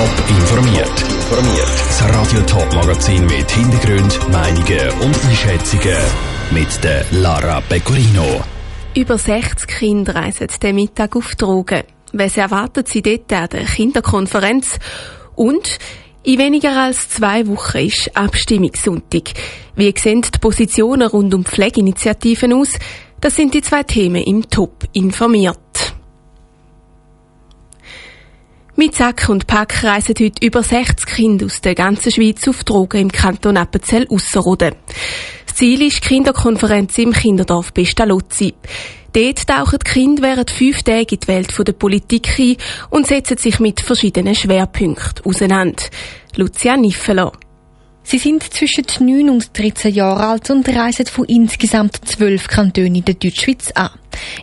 Top informiert. Das Radio Top Magazin mit Hintergrund, Meinungen und Einschätzungen mit der Lara Pecorino. Über 60 Kinder reisen den Mittag auf Drogen. Was erwartet sie dort an der Kinderkonferenz? Und in weniger als zwei Wochen ist Abstimmungssonntag. Wie sehen die Positionen rund um Pflegeinitiativen aus? Das sind die zwei Themen im Top informiert. Mit Sack und Pack reisen heute über 60 Kinder aus der ganzen Schweiz auf Drogen im Kanton Appenzell Ausserrhoden. Das Ziel ist die Kinderkonferenz im Kinderdorf Pestalozzi. Dort tauchen die Kinder während fünf Tagen in die Welt der Politik ein und setzen sich mit verschiedenen Schwerpunkten auseinander. Lucia Niffeler. Sie sind zwischen 9 und 13 Jahre alt und reisen von insgesamt zwölf Kantonen in der Deutschschweiz an.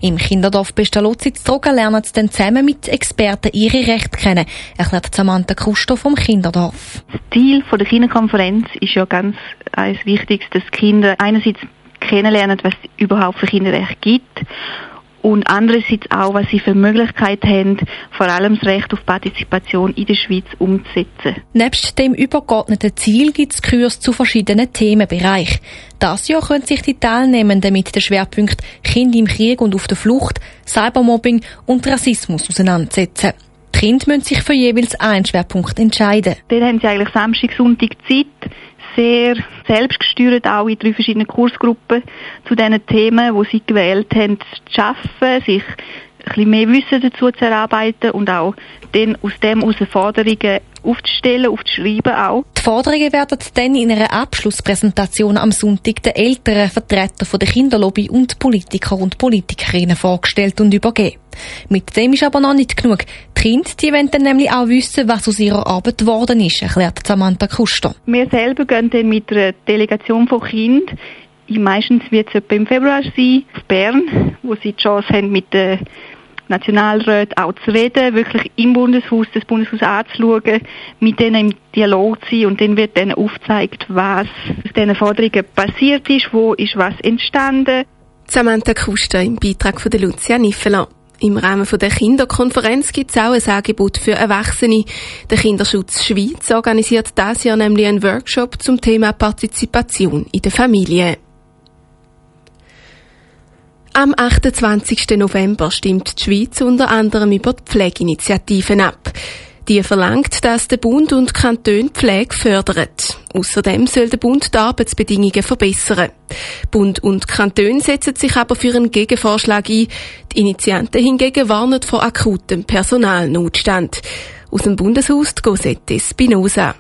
Im Kinderdorf Pestalozzi zu Drogen lernen sie dann zusammen mit Experten ihre Rechte kennen, erklärt Samantha Kusto vom Kinderdorf. Das Ziel der Kinderkonferenz ist ja ganz eines Wichtiges, dass Kinder einerseits kennenlernen, was es überhaupt für Kinderrechte gibt und andererseits auch, was sie für Möglichkeiten haben, vor allem das Recht auf Partizipation in der Schweiz umzusetzen. Nebst dem übergeordneten Ziel gibt es Kurse zu verschiedenen Themenbereichen. Das Jahr können sich die Teilnehmenden mit den Schwerpunkten Kinder im Krieg und auf der Flucht, Cybermobbing und Rassismus auseinandersetzen. Die Kinder müssen sich für jeweils einen Schwerpunkt entscheiden. Dann haben sie eigentlich Samstag, Sonntag Zeit, sehr selbstgesteuert auch in drei verschiedenen Kursgruppen zu diesen Themen, wo sie gewählt haben, zu arbeiten, sich bisschen mehr Wissen dazu zu erarbeiten und auch dann aus dem aus Forderungen aufzustellen, aufzuschreiben auch. Die Forderungen werden dann in einer Abschlusspräsentation am Sonntag den älteren Vertretern der Kinderlobby und Politiker und Politikerinnen vorgestellt und übergeben. Mit dem ist aber noch nicht genug. Die Kinder die wollen dann nämlich auch wissen, was aus ihrer Arbeit geworden ist, erklärt Samantha Kuster. Wir selber gehen dann mit einer Delegation von Kindern Meistens wird es etwa im Februar sein, auf Bern, wo sie die Chance haben, mit den Nationalräten auch zu reden, wirklich im Bundeshaus, das Bundeshaus anzuschauen, mit denen im Dialog zu sein und dann wird dann aufgezeigt, was aus diesen Forderungen passiert ist, wo ist was entstanden. Samantha Kuster im Beitrag von Lucia Niffeler. Im Rahmen der Kinderkonferenz gibt es auch ein Angebot für Erwachsene. Der Kinderschutz Schweiz organisiert das Jahr nämlich einen Workshop zum Thema Partizipation in der Familie. Am 28. November stimmt die Schweiz unter anderem über die Pflegeinitiativen ab. Die verlangt, dass der Bund und Kanton Pflege fördern. Außerdem soll der Bund die Arbeitsbedingungen verbessern. Bund und Kanton setzen sich aber für einen Gegenvorschlag ein. Die Initianten hingegen warnen vor akutem Personalnotstand. Aus dem Bundeshaus die Gosette Spinoza.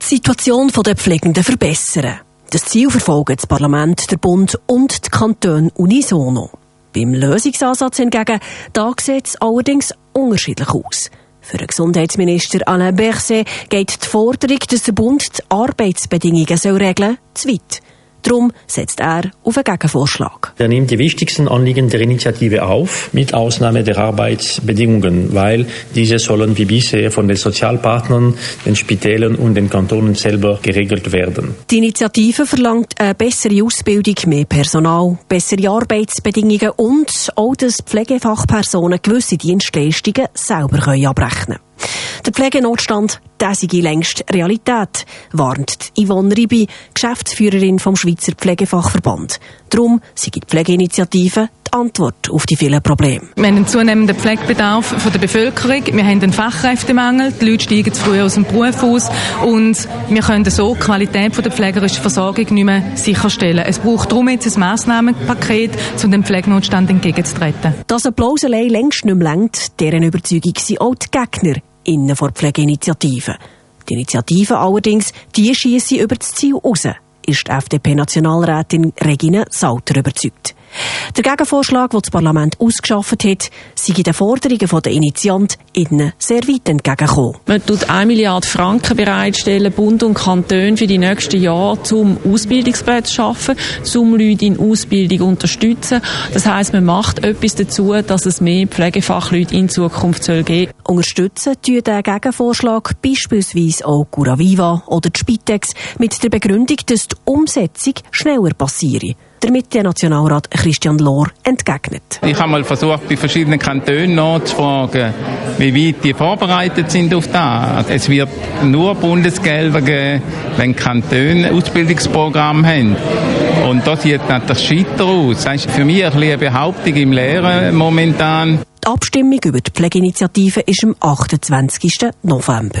Die Situation der Pflegenden verbessern. Das Ziel verfolgen das Parlament, der Bund und die Kantone unisono. Beim Lösungsansatz hingegen, da sieht es allerdings unterschiedlich aus. Für den Gesundheitsminister Alain Berset geht die Forderung, dass der Bund die Arbeitsbedingungen regeln soll, zu weit. Darum setzt er auf einen Gegenvorschlag. Er nimmt die wichtigsten Anliegen der Initiative auf, mit Ausnahme der Arbeitsbedingungen, weil diese sollen wie bisher von den Sozialpartnern, den Spitälern und den Kantonen selber geregelt werden. Die Initiative verlangt eine bessere Ausbildung, mehr Personal, bessere Arbeitsbedingungen und auch, dass Pflegefachpersonen gewisse Dienstleistungen selber abrechnen können. Der Pflegenotstand, der sei längst Realität, warnt Yvonne Ribi, Geschäftsführerin vom Schweizer Pflegefachverband. Darum sei die Pflegeinitiative die Antwort auf die vielen Probleme. Wir haben einen zunehmenden Pflegebedarf von der Bevölkerung, wir haben einen Fachkräftemangel, die Leute steigen zu früh aus dem Beruf aus und wir können so die Qualität der pflegerischen Versorgung nicht mehr sicherstellen. Es braucht darum jetzt ein Massnahmenpaket, um dem Pflegenotstand entgegenzutreten. Dass Applaus allein längst nicht mehr lenkt, deren Überzeugung sind auch die Gegner innen vor Pflegeinitiativen. Die Initiative allerdings, die schießen über das Ziel raus, ist die FDP-Nationalrätin Regine Sauter überzeugt. Der Gegenvorschlag, den das Parlament ausgeschafft hat, sei den Forderungen der Initiantinnen sehr weit entgegengekommen. Man tut 1 Milliarde Franken bereitstellen, Bund und Kanton für die nächsten Jahre, um Ausbildungsplätze zu schaffen, um Leute in Ausbildung zu unterstützen. Das heisst, man macht etwas dazu, dass es mehr Pflegefachleute in Zukunft soll geben Unterstützen tun den Gegenvorschlag beispielsweise auch Curaviva oder die Spitex mit der Begründung, dass die Umsetzung schneller passiere. Damit der Nationalrat Christian Lohr entgegnet. Ich habe mal versucht, bei verschiedenen Kantonen nachzufragen, wie weit die vorbereitet sind auf das. Es wird nur Bundesgelder geben, wenn Kantone Ausbildungsprogramm haben. Und das sieht natürlich scheiter aus. Das ist für mich ein eine Behauptung im Lehren momentan. Die Abstimmung über die Pflegeinitiative ist am 28. November.